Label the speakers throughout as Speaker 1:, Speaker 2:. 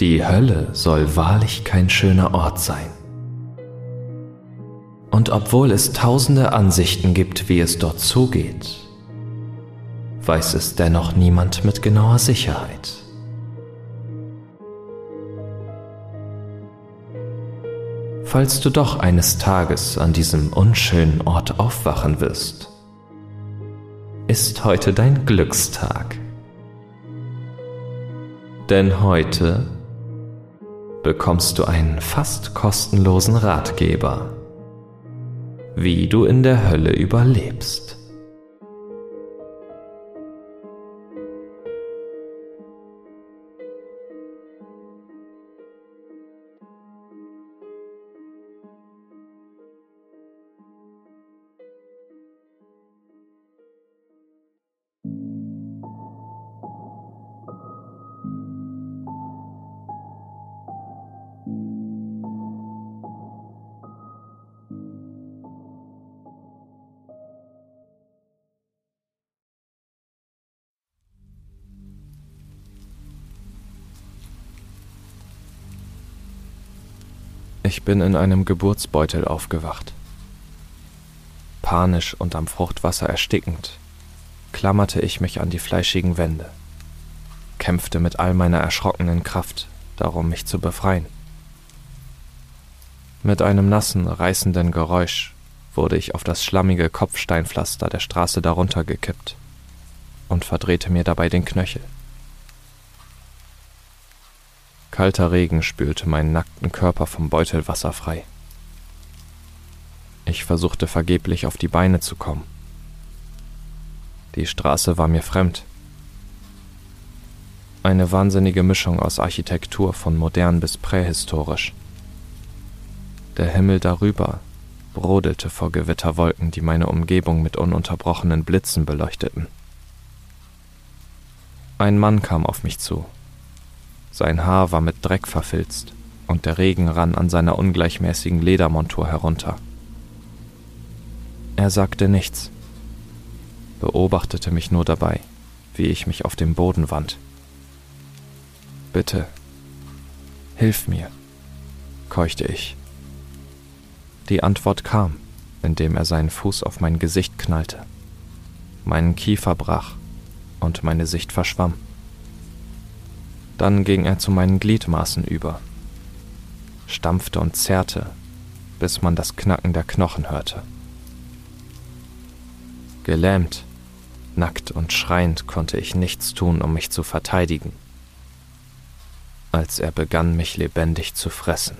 Speaker 1: Die Hölle soll wahrlich kein schöner Ort sein. Und obwohl es tausende Ansichten gibt, wie es dort zugeht, weiß es dennoch niemand mit genauer Sicherheit. Falls du doch eines Tages an diesem unschönen Ort aufwachen wirst, ist heute dein Glückstag. Denn heute bekommst du einen fast kostenlosen Ratgeber, wie du in der Hölle überlebst. Ich bin in einem Geburtsbeutel aufgewacht. Panisch und am Fruchtwasser erstickend, klammerte ich mich an die fleischigen Wände, kämpfte mit all meiner erschrockenen Kraft darum, mich zu befreien. Mit einem nassen, reißenden Geräusch wurde ich auf das schlammige Kopfsteinpflaster der Straße darunter gekippt und verdrehte mir dabei den Knöchel. Kalter Regen spülte meinen nackten Körper vom Beutelwasser frei. Ich versuchte vergeblich auf die Beine zu kommen. Die Straße war mir fremd. Eine wahnsinnige Mischung aus Architektur von modern bis prähistorisch. Der Himmel darüber brodelte vor Gewitterwolken, die meine Umgebung mit ununterbrochenen Blitzen beleuchteten. Ein Mann kam auf mich zu, sein Haar war mit Dreck verfilzt und der Regen rann an seiner ungleichmäßigen Ledermontur herunter. Er sagte nichts, beobachtete mich nur dabei, wie ich mich auf dem Boden wand. Bitte, hilf mir, keuchte ich. Die Antwort kam, indem er seinen Fuß auf mein Gesicht knallte. Meinen Kiefer brach und meine Sicht verschwamm. Dann ging er zu meinen Gliedmaßen über, stampfte und zerrte, bis man das Knacken der Knochen hörte. Gelähmt, nackt und schreiend konnte ich nichts tun, um mich zu verteidigen, als er begann, mich lebendig zu fressen.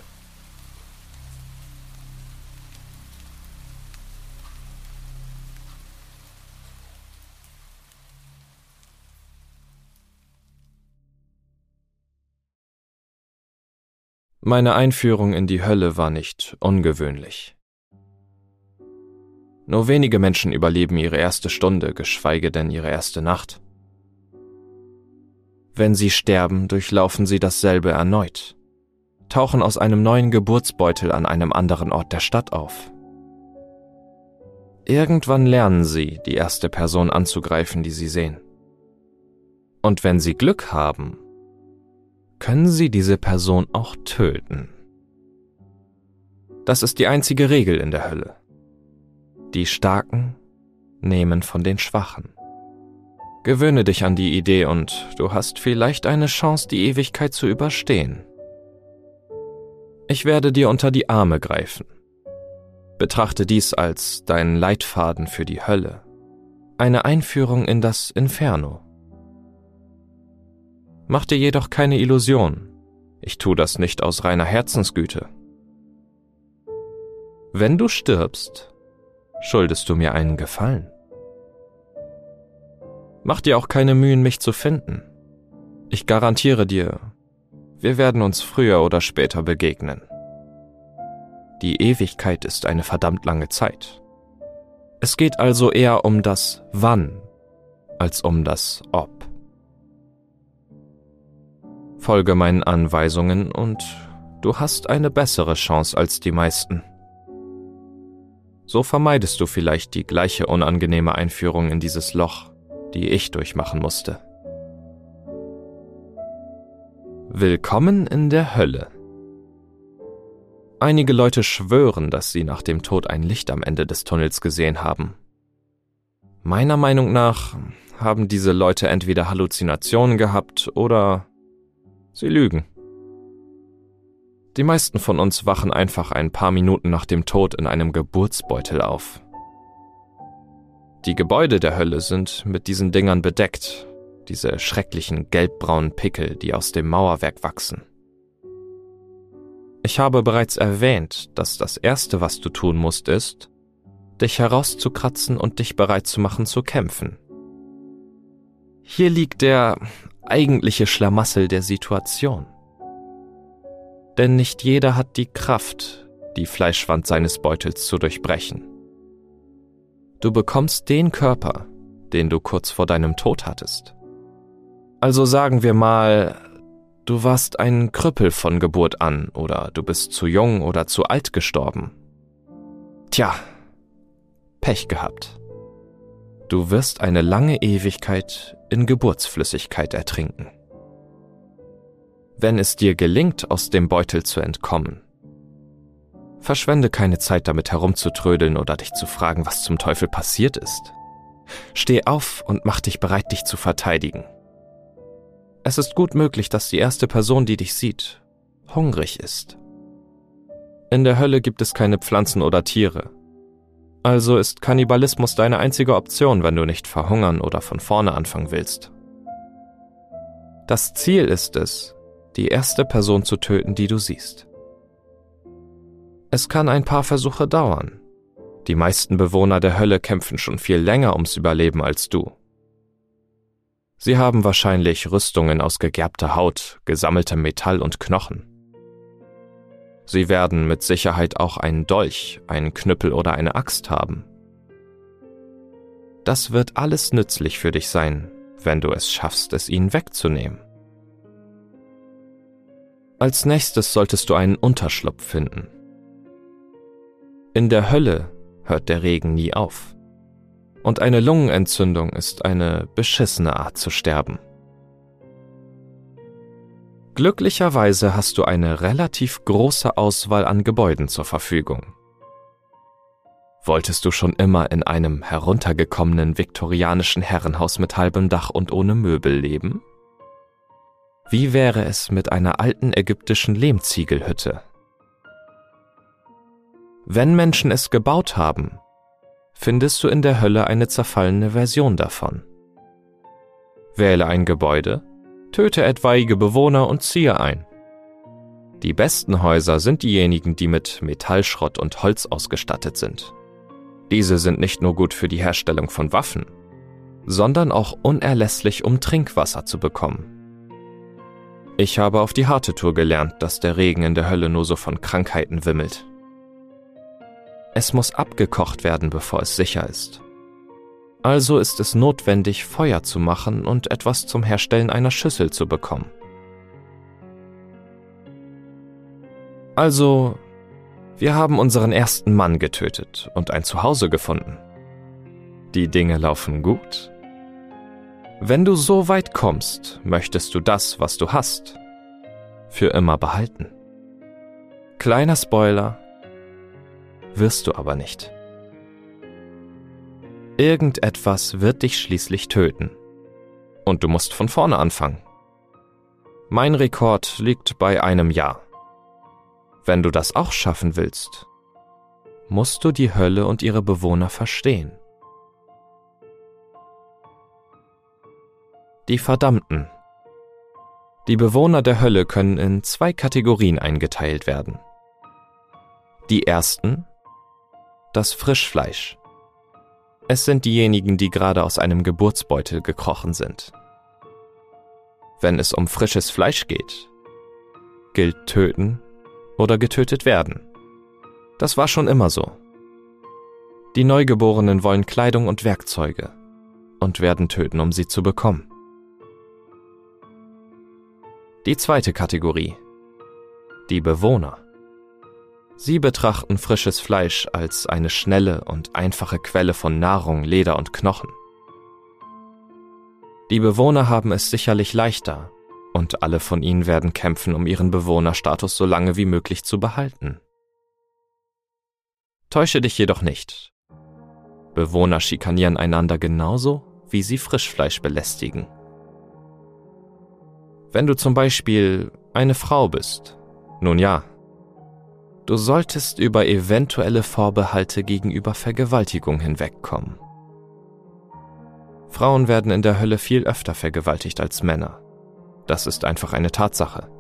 Speaker 1: Meine Einführung in die Hölle war nicht ungewöhnlich. Nur wenige Menschen überleben ihre erste Stunde, geschweige denn ihre erste Nacht. Wenn sie sterben, durchlaufen sie dasselbe erneut, tauchen aus einem neuen Geburtsbeutel an einem anderen Ort der Stadt auf. Irgendwann lernen sie, die erste Person anzugreifen, die sie sehen. Und wenn sie Glück haben, können Sie diese Person auch töten. Das ist die einzige Regel in der Hölle. Die Starken nehmen von den Schwachen. Gewöhne dich an die Idee und du hast vielleicht eine Chance, die Ewigkeit zu überstehen. Ich werde dir unter die Arme greifen. Betrachte dies als deinen Leitfaden für die Hölle, eine Einführung in das Inferno. Mach dir jedoch keine Illusion. Ich tu das nicht aus reiner Herzensgüte. Wenn du stirbst, schuldest du mir einen Gefallen. Mach dir auch keine Mühen, mich zu finden. Ich garantiere dir, wir werden uns früher oder später begegnen. Die Ewigkeit ist eine verdammt lange Zeit. Es geht also eher um das Wann als um das Ob. Folge meinen Anweisungen und du hast eine bessere Chance als die meisten. So vermeidest du vielleicht die gleiche unangenehme Einführung in dieses Loch, die ich durchmachen musste. Willkommen in der Hölle. Einige Leute schwören, dass sie nach dem Tod ein Licht am Ende des Tunnels gesehen haben. Meiner Meinung nach haben diese Leute entweder Halluzinationen gehabt oder sie lügen. Die meisten von uns wachen einfach ein paar Minuten nach dem Tod in einem Geburtsbeutel auf. Die Gebäude der Hölle sind mit diesen Dingern bedeckt diese schrecklichen gelbbraunen Pickel, die aus dem Mauerwerk wachsen. Ich habe bereits erwähnt, dass das Erste, was du tun musst, ist, dich herauszukratzen und dich bereit zu machen zu kämpfen. Hier liegt der eigentliche Schlamassel der Situation. Denn nicht jeder hat die Kraft, die Fleischwand seines Beutels zu durchbrechen. Du bekommst den Körper, den du kurz vor deinem Tod hattest. Also sagen wir mal, du warst ein Krüppel von Geburt an oder du bist zu jung oder zu alt gestorben. Tja, Pech gehabt. Du wirst eine lange Ewigkeit in Geburtsflüssigkeit ertrinken. Wenn es dir gelingt, aus dem Beutel zu entkommen, verschwende keine Zeit damit herumzutrödeln oder dich zu fragen, was zum Teufel passiert ist. Steh auf und mach dich bereit, dich zu verteidigen. Es ist gut möglich, dass die erste Person, die dich sieht, hungrig ist. In der Hölle gibt es keine Pflanzen oder Tiere. Also ist Kannibalismus deine einzige Option, wenn du nicht verhungern oder von vorne anfangen willst. Das Ziel ist es, die erste Person zu töten, die du siehst. Es kann ein paar Versuche dauern. Die meisten Bewohner der Hölle kämpfen schon viel länger ums Überleben als du. Sie haben wahrscheinlich Rüstungen aus gegerbter Haut, gesammeltem Metall und Knochen. Sie werden mit Sicherheit auch einen Dolch, einen Knüppel oder eine Axt haben. Das wird alles nützlich für dich sein, wenn du es schaffst, es ihnen wegzunehmen. Als nächstes solltest du einen Unterschlupf finden. In der Hölle hört der Regen nie auf und eine Lungenentzündung ist eine beschissene Art zu sterben. Glücklicherweise hast du eine relativ große Auswahl an Gebäuden zur Verfügung. Wolltest du schon immer in einem heruntergekommenen viktorianischen Herrenhaus mit halbem Dach und ohne Möbel leben? Wie wäre es mit einer alten ägyptischen Lehmziegelhütte? Wenn Menschen es gebaut haben, findest du in der Hölle eine zerfallene Version davon. Wähle ein Gebäude, töte etwaige Bewohner und ziehe ein. Die besten Häuser sind diejenigen, die mit Metallschrott und Holz ausgestattet sind. Diese sind nicht nur gut für die Herstellung von Waffen, sondern auch unerlässlich, um Trinkwasser zu bekommen. Ich habe auf die harte Tour gelernt, dass der Regen in der Hölle nur so von Krankheiten wimmelt. Es muss abgekocht werden, bevor es sicher ist. Also ist es notwendig, Feuer zu machen und etwas zum Herstellen einer Schüssel zu bekommen. Also, wir haben unseren ersten Mann getötet und ein Zuhause gefunden. Die Dinge laufen gut. Wenn du so weit kommst, möchtest du das, was du hast, für immer behalten. Kleiner Spoiler, wirst du aber nicht. Irgendetwas wird dich schließlich töten. Und du musst von vorne anfangen. Mein Rekord liegt bei einem Jahr. Wenn du das auch schaffen willst, musst du die Hölle und ihre Bewohner verstehen. Die Verdammten. Die Bewohner der Hölle können in zwei Kategorien eingeteilt werden. Die ersten das Frischfleisch. Es sind diejenigen, die gerade aus einem Geburtsbeutel gekrochen sind. Wenn es um frisches Fleisch geht, gilt töten oder getötet werden. Das war schon immer so. Die Neugeborenen wollen Kleidung und Werkzeuge und werden töten, um sie zu bekommen. Die zweite Kategorie. Die Bewohner. Sie betrachten frisches Fleisch als eine schnelle und einfache Quelle von Nahrung, Leder und Knochen. Die Bewohner haben es sicherlich leichter, Und alle von ihnen werden kämpfen, um ihren Bewohnerstatus so lange wie möglich zu behalten. Täusche dich jedoch nicht. Bewohner schikanieren einander genauso, wie sie Frischfleisch belästigen. Wenn du zum Beispiel eine Frau bist, nun ja, du solltest über eventuelle Vorbehalte gegenüber Vergewaltigung hinwegkommen. Frauen werden in der Hölle viel öfter vergewaltigt als Männer. Das ist einfach eine Tatsache.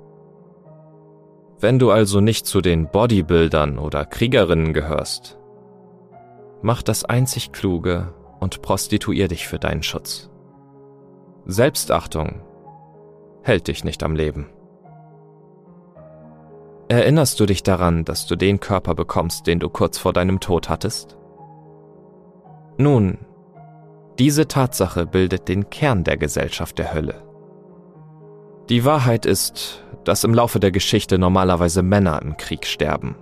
Speaker 1: Wenn du also nicht zu den Bodybuildern oder Kriegerinnen gehörst, mach das einzig Kluge und prostituier dich für deinen Schutz. Selbstachtung hält dich nicht am Leben. Erinnerst du dich daran, dass du den Körper bekommst, den du kurz vor deinem Tod hattest? Nun, diese Tatsache bildet den Kern der Gesellschaft der Hölle. Die Wahrheit ist, dass im Laufe der Geschichte normalerweise Männer im Krieg sterben.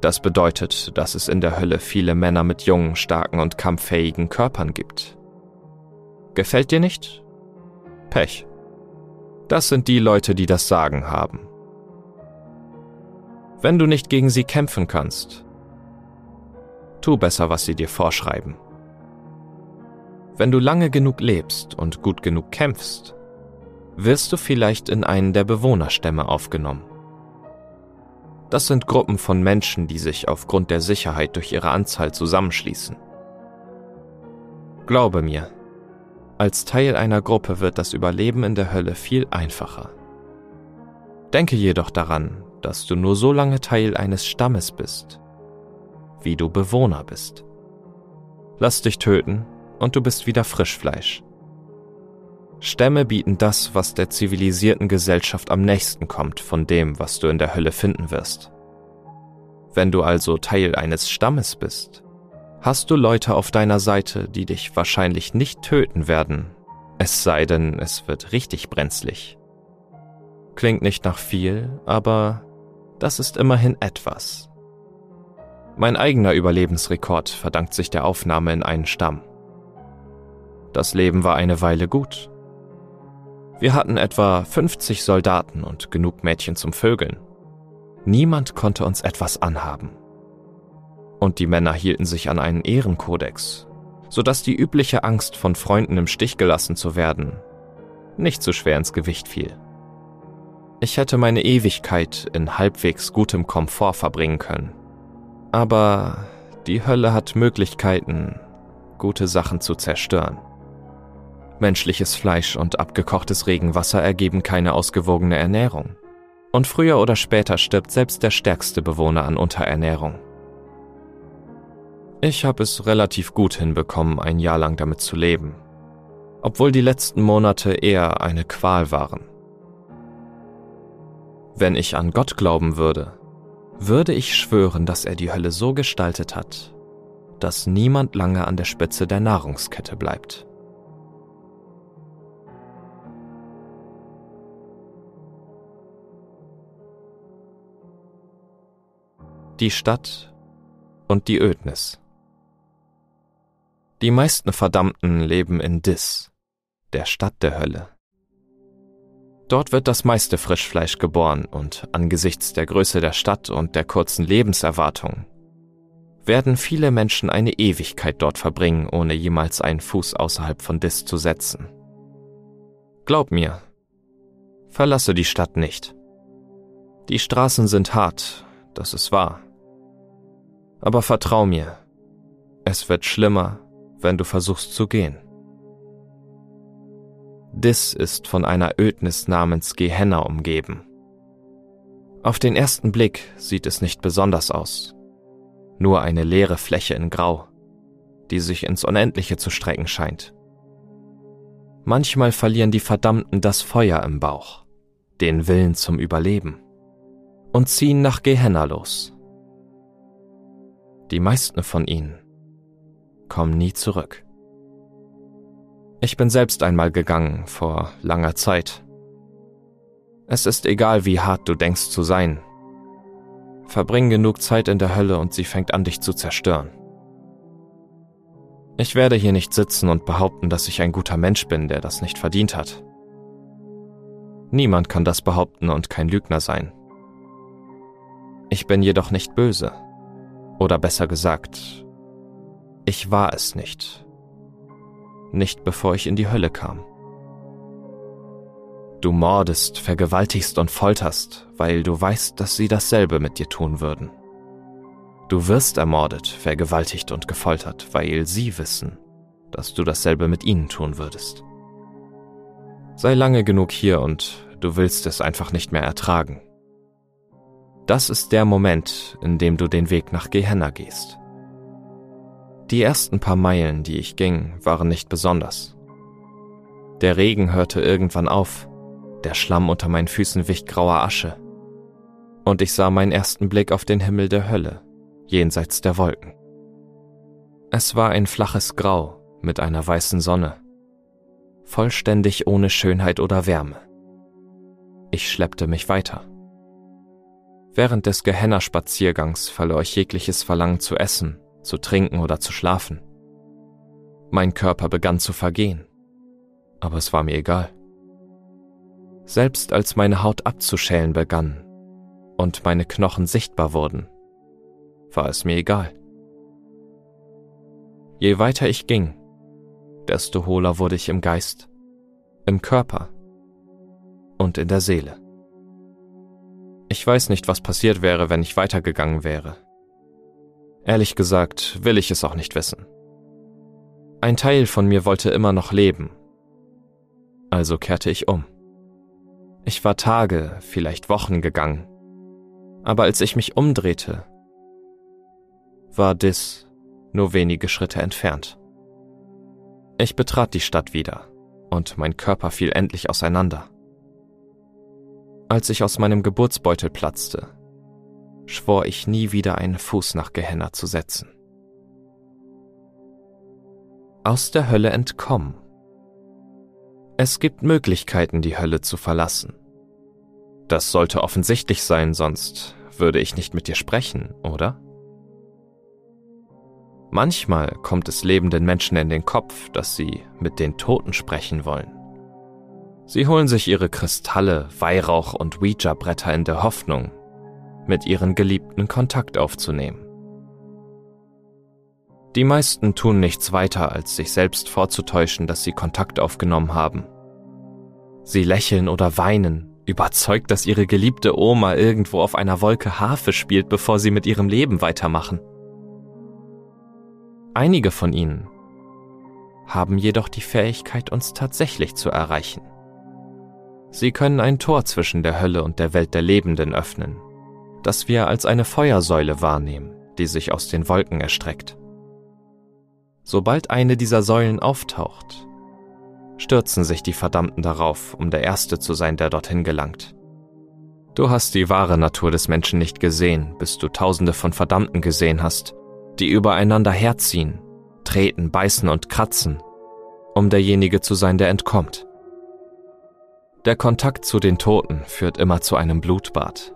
Speaker 1: Das bedeutet, dass es in der Hölle viele Männer mit jungen, starken und kampffähigen Körpern gibt. Gefällt dir nicht? Pech. Das sind die Leute, die das Sagen haben. Wenn du nicht gegen sie kämpfen kannst, tu besser, was sie dir vorschreiben. Wenn du lange genug lebst und gut genug kämpfst, wirst du vielleicht in einen der Bewohnerstämme aufgenommen. Das sind Gruppen von Menschen, die sich aufgrund der Sicherheit durch ihre Anzahl zusammenschließen. Glaube mir, als Teil einer Gruppe wird das Überleben in der Hölle viel einfacher. Denke jedoch daran, dass du nur so lange Teil eines Stammes bist, wie du Bewohner bist. Lass dich töten und du bist wieder Frischfleisch. Stämme bieten das, was der zivilisierten Gesellschaft am nächsten kommt von dem, was du in der Hölle finden wirst. Wenn du also Teil eines Stammes bist, hast du Leute auf deiner Seite, die dich wahrscheinlich nicht töten werden, es sei denn, es wird richtig brenzlig. Klingt nicht nach viel, aber das ist immerhin etwas. Mein eigener Überlebensrekord verdankt sich der Aufnahme in einen Stamm. Das Leben war eine Weile gut. Wir hatten etwa 50 Soldaten und genug Mädchen zum Vögeln. Niemand konnte uns etwas anhaben. Und die Männer hielten sich an einen Ehrenkodex, sodass die übliche Angst, von Freunden im Stich gelassen zu werden, nicht so schwer ins Gewicht fiel. Ich hätte meine Ewigkeit in halbwegs gutem Komfort verbringen können. Aber die Hölle hat Möglichkeiten, gute Sachen zu zerstören. Menschliches Fleisch und abgekochtes Regenwasser ergeben keine ausgewogene Ernährung. Und früher oder später stirbt selbst der stärkste Bewohner an Unterernährung. Ich habe es relativ gut hinbekommen, ein Jahr lang damit zu leben, obwohl die letzten Monate eher eine Qual waren. Wenn ich an Gott glauben würde, würde ich schwören, dass er die Hölle so gestaltet hat, dass niemand lange an der Spitze der Nahrungskette bleibt. Die Stadt und die Ödnis. Die meisten Verdammten leben in Dis, der Stadt der Hölle. Dort wird das meiste Frischfleisch geboren und angesichts der Größe der Stadt und der kurzen Lebenserwartung werden viele Menschen eine Ewigkeit dort verbringen, ohne jemals einen Fuß außerhalb von Dis zu setzen. Glaub mir, verlasse die Stadt nicht. Die Straßen sind hart, das ist wahr. Aber vertrau mir, es wird schlimmer, wenn du versuchst zu gehen. Dis ist von einer Ödnis namens Gehenna umgeben. Auf den ersten Blick sieht es nicht besonders aus. Nur eine leere Fläche in Grau, die sich ins Unendliche zu strecken scheint. Manchmal verlieren die Verdammten das Feuer im Bauch, den Willen zum Überleben, und ziehen nach Gehenna los. Die meisten von ihnen kommen nie zurück. Ich bin selbst einmal gegangen, vor langer Zeit. Es ist egal, wie hart du denkst zu sein. Verbring genug Zeit in der Hölle und sie fängt an, dich zu zerstören. Ich werde hier nicht sitzen und behaupten, dass ich ein guter Mensch bin, der das nicht verdient hat. Niemand kann das behaupten und kein Lügner sein. Ich bin jedoch nicht böse. Oder besser gesagt, ich war es nicht. Nicht bevor ich in die Hölle kam. Du mordest, vergewaltigst und folterst, weil du weißt, dass sie dasselbe mit dir tun würden. Du wirst ermordet, vergewaltigt und gefoltert, weil sie wissen, dass du dasselbe mit ihnen tun würdest. Sei lange genug hier und du willst es einfach nicht mehr ertragen. Das ist der Moment, in dem du den Weg nach Gehenna gehst. Die ersten paar Meilen, die ich ging, waren nicht besonders. Der Regen hörte irgendwann auf, der Schlamm unter meinen Füßen wich grauer Asche, und ich sah meinen ersten Blick auf den Himmel der Hölle, jenseits der Wolken. Es war ein flaches Grau mit einer weißen Sonne, vollständig ohne Schönheit oder Wärme. Ich schleppte mich weiter. Während des Gehenna-Spaziergangs verlor ich jegliches Verlangen zu essen, zu trinken oder zu schlafen. Mein Körper begann zu vergehen, aber es war mir egal. Selbst als meine Haut abzuschälen begann und meine Knochen sichtbar wurden, war es mir egal. Je weiter ich ging, desto hohler wurde ich im Geist, im Körper und in der Seele. Ich weiß nicht, was passiert wäre, wenn ich weitergegangen wäre. Ehrlich gesagt will ich es auch nicht wissen. Ein Teil von mir wollte immer noch leben. Also kehrte ich um. Ich war Tage, vielleicht Wochen gegangen. Aber als ich mich umdrehte, war Dis nur wenige Schritte entfernt. Ich betrat die Stadt wieder und mein Körper fiel endlich auseinander. Als ich aus meinem Geburtsbeutel platzte, schwor ich nie wieder einen Fuß nach Gehenna zu setzen. Aus der Hölle entkommen. Es gibt Möglichkeiten, die Hölle zu verlassen. Das sollte offensichtlich sein, sonst würde ich nicht mit dir sprechen, oder? Manchmal kommt es lebenden Menschen in den Kopf, dass sie mit den Toten sprechen wollen. Sie holen sich ihre Kristalle, Weihrauch und Ouija-Bretter in der Hoffnung, mit ihren Geliebten Kontakt aufzunehmen. Die meisten tun nichts weiter, als sich selbst vorzutäuschen, dass sie Kontakt aufgenommen haben. Sie lächeln oder weinen, überzeugt, dass ihre geliebte Oma irgendwo auf einer Wolke Harfe spielt, bevor sie mit ihrem Leben weitermachen. Einige von ihnen haben jedoch die Fähigkeit, uns tatsächlich zu erreichen. Sie können ein Tor zwischen der Hölle und der Welt der Lebenden öffnen, das wir als eine Feuersäule wahrnehmen, die sich aus den Wolken erstreckt. Sobald eine dieser Säulen auftaucht, stürzen sich die Verdammten darauf, um der Erste zu sein, der dorthin gelangt. Du hast die wahre Natur des Menschen nicht gesehen, bis du Tausende von Verdammten gesehen hast, die übereinander herziehen, treten, beißen und kratzen, um derjenige zu sein, der entkommt. Der Kontakt zu den Toten führt immer zu einem Blutbad.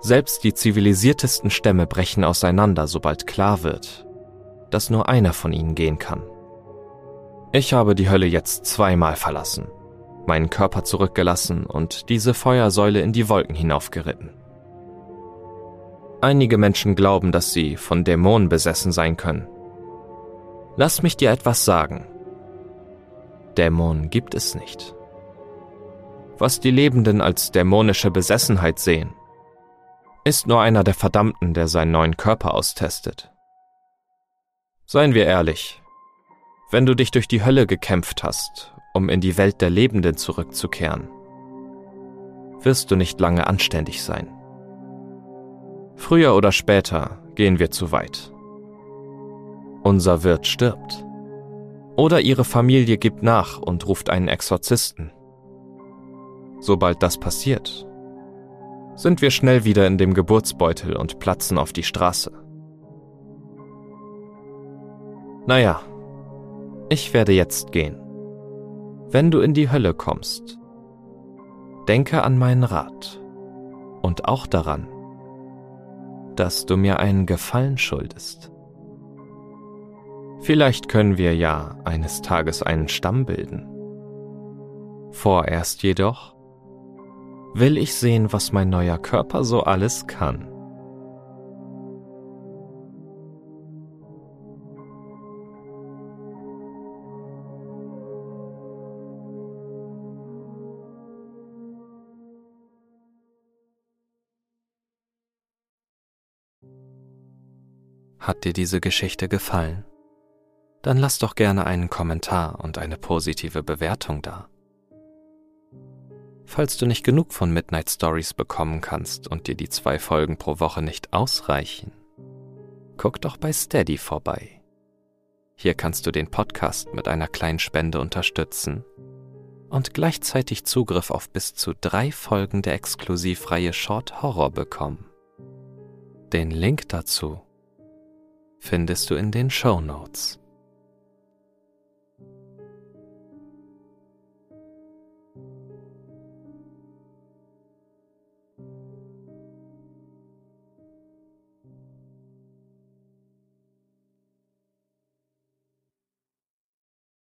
Speaker 1: Selbst die zivilisiertesten Stämme brechen auseinander, sobald klar wird, dass nur einer von ihnen gehen kann. Ich habe die Hölle jetzt zweimal verlassen, meinen Körper zurückgelassen und diese Feuersäule in die Wolken hinaufgeritten. Einige Menschen glauben, dass sie von Dämonen besessen sein können. Lass mich dir etwas sagen. Dämonen gibt es nicht was die Lebenden als dämonische Besessenheit sehen, ist nur einer der Verdammten, der seinen neuen Körper austestet. Seien wir ehrlich, wenn du dich durch die Hölle gekämpft hast, um in die Welt der Lebenden zurückzukehren, wirst du nicht lange anständig sein. Früher oder später gehen wir zu weit. Unser Wirt stirbt. Oder ihre Familie gibt nach und ruft einen Exorzisten. Sobald das passiert, sind wir schnell wieder in dem Geburtsbeutel und platzen auf die Straße. Naja, ich werde jetzt gehen. Wenn du in die Hölle kommst, denke an meinen Rat und auch daran, dass du mir einen Gefallen schuldest. Vielleicht können wir ja eines Tages einen Stamm bilden. Vorerst jedoch will ich sehen, was mein neuer Körper so alles kann. Hat dir diese Geschichte gefallen? Dann lass doch gerne einen Kommentar und eine positive Bewertung da. Falls du nicht genug von Midnight Stories bekommen kannst und dir die zwei Folgen pro Woche nicht ausreichen, guck doch bei Steady vorbei. Hier kannst du den Podcast mit einer kleinen Spende unterstützen und gleichzeitig Zugriff auf bis zu drei Folgen der Exklusivreihe Short Horror bekommen. Den Link dazu findest du in den Show Notes.